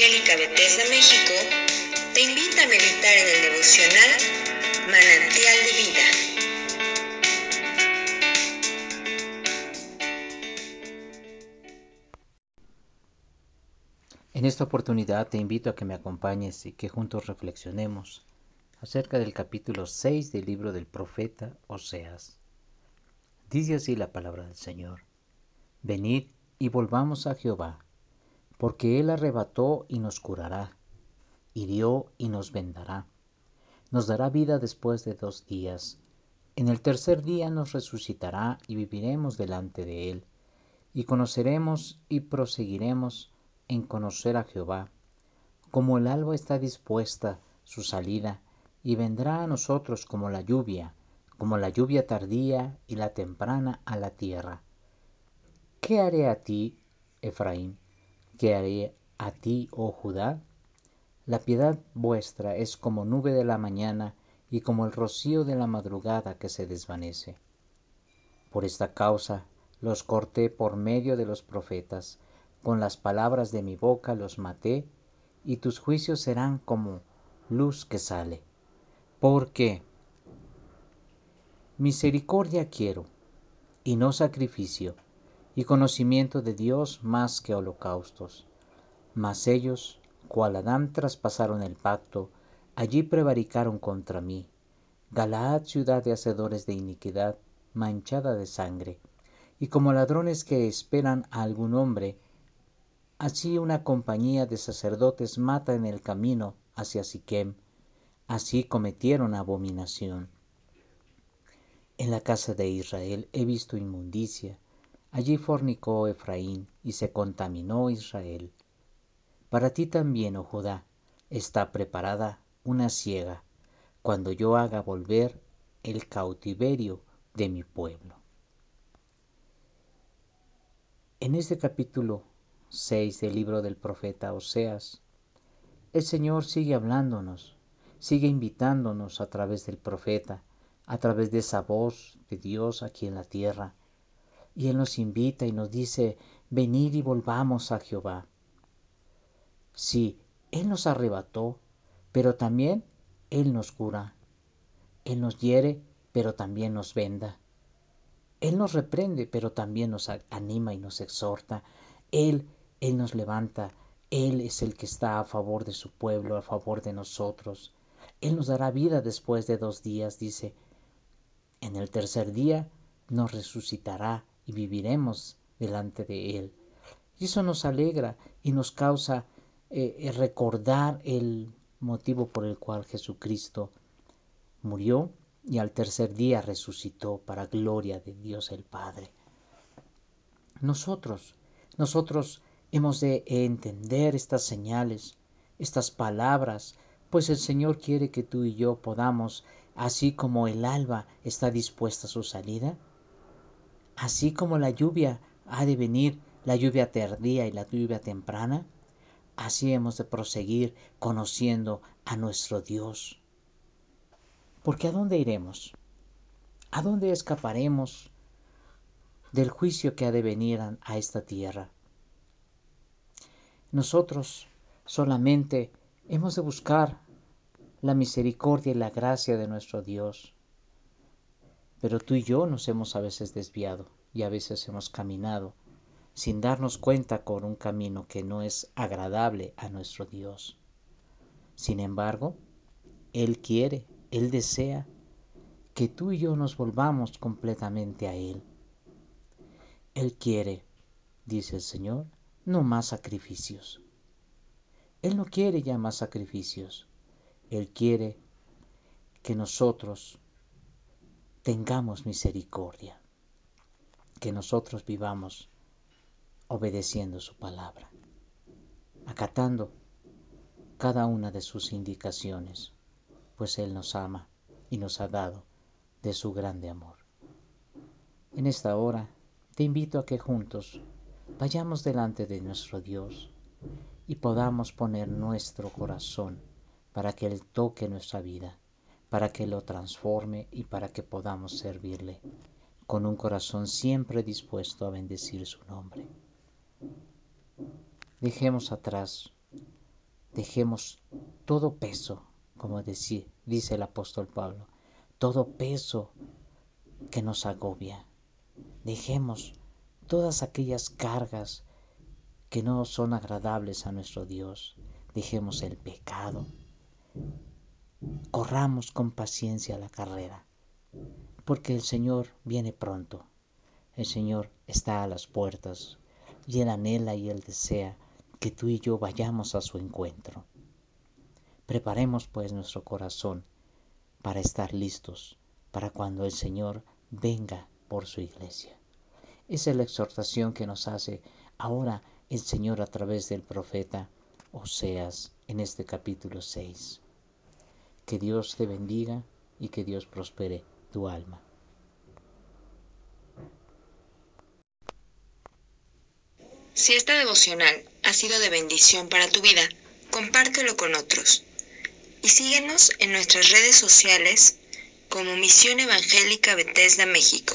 México te invita a meditar en el devocional Manantial de Vida. En esta oportunidad te invito a que me acompañes y que juntos reflexionemos acerca del capítulo 6 del libro del profeta Oseas. Dice así la palabra del Señor. Venid y volvamos a Jehová porque Él arrebató y nos curará, hirió y nos vendará. Nos dará vida después de dos días. En el tercer día nos resucitará y viviremos delante de Él, y conoceremos y proseguiremos en conocer a Jehová. Como el alba está dispuesta su salida, y vendrá a nosotros como la lluvia, como la lluvia tardía y la temprana a la tierra. ¿Qué haré a ti, Efraín? ¿Qué haré a ti, oh Judá? La piedad vuestra es como nube de la mañana y como el rocío de la madrugada que se desvanece. Por esta causa los corté por medio de los profetas, con las palabras de mi boca los maté, y tus juicios serán como luz que sale. Porque misericordia quiero, y no sacrificio, y conocimiento de Dios más que holocaustos. Mas ellos, cual Adán traspasaron el pacto, allí prevaricaron contra mí. Galaad, ciudad de hacedores de iniquidad, manchada de sangre. Y como ladrones que esperan a algún hombre, así una compañía de sacerdotes mata en el camino hacia Siquem. Así cometieron abominación. En la casa de Israel he visto inmundicia, Allí fornicó Efraín y se contaminó Israel. Para ti también, oh Judá, está preparada una ciega, cuando yo haga volver el cautiverio de mi pueblo. En este capítulo 6 del libro del profeta Oseas, el Señor sigue hablándonos, sigue invitándonos a través del profeta, a través de esa voz de Dios aquí en la tierra, y Él nos invita y nos dice, venid y volvamos a Jehová. Sí, Él nos arrebató, pero también Él nos cura. Él nos hiere, pero también nos venda. Él nos reprende, pero también nos anima y nos exhorta. Él, Él nos levanta. Él es el que está a favor de su pueblo, a favor de nosotros. Él nos dará vida después de dos días, dice. En el tercer día nos resucitará y viviremos delante de Él. Y eso nos alegra y nos causa eh, eh, recordar el motivo por el cual Jesucristo murió y al tercer día resucitó para gloria de Dios el Padre. Nosotros, nosotros hemos de entender estas señales, estas palabras, pues el Señor quiere que tú y yo podamos, así como el alba está dispuesta a su salida, Así como la lluvia ha de venir, la lluvia tardía y la lluvia temprana, así hemos de proseguir conociendo a nuestro Dios. Porque ¿a dónde iremos? ¿A dónde escaparemos del juicio que ha de venir a esta tierra? Nosotros solamente hemos de buscar la misericordia y la gracia de nuestro Dios. Pero tú y yo nos hemos a veces desviado y a veces hemos caminado sin darnos cuenta con un camino que no es agradable a nuestro Dios. Sin embargo, Él quiere, Él desea que tú y yo nos volvamos completamente a Él. Él quiere, dice el Señor, no más sacrificios. Él no quiere ya más sacrificios. Él quiere que nosotros tengamos misericordia, que nosotros vivamos obedeciendo su palabra, acatando cada una de sus indicaciones, pues Él nos ama y nos ha dado de su grande amor. En esta hora te invito a que juntos vayamos delante de nuestro Dios y podamos poner nuestro corazón para que Él toque nuestra vida para que lo transforme y para que podamos servirle con un corazón siempre dispuesto a bendecir su nombre. Dejemos atrás dejemos todo peso, como dice el apóstol Pablo, todo peso que nos agobia. Dejemos todas aquellas cargas que no son agradables a nuestro Dios. Dejemos el pecado. Corramos con paciencia la carrera, porque el Señor viene pronto. El Señor está a las puertas y Él anhela y Él desea que tú y yo vayamos a su encuentro. Preparemos pues nuestro corazón para estar listos para cuando el Señor venga por su iglesia. Esa es la exhortación que nos hace ahora el Señor a través del profeta Oseas en este capítulo 6. Que Dios te bendiga y que Dios prospere tu alma. Si esta devocional ha sido de bendición para tu vida, compártelo con otros. Y síguenos en nuestras redes sociales como Misión Evangélica Bethesda México.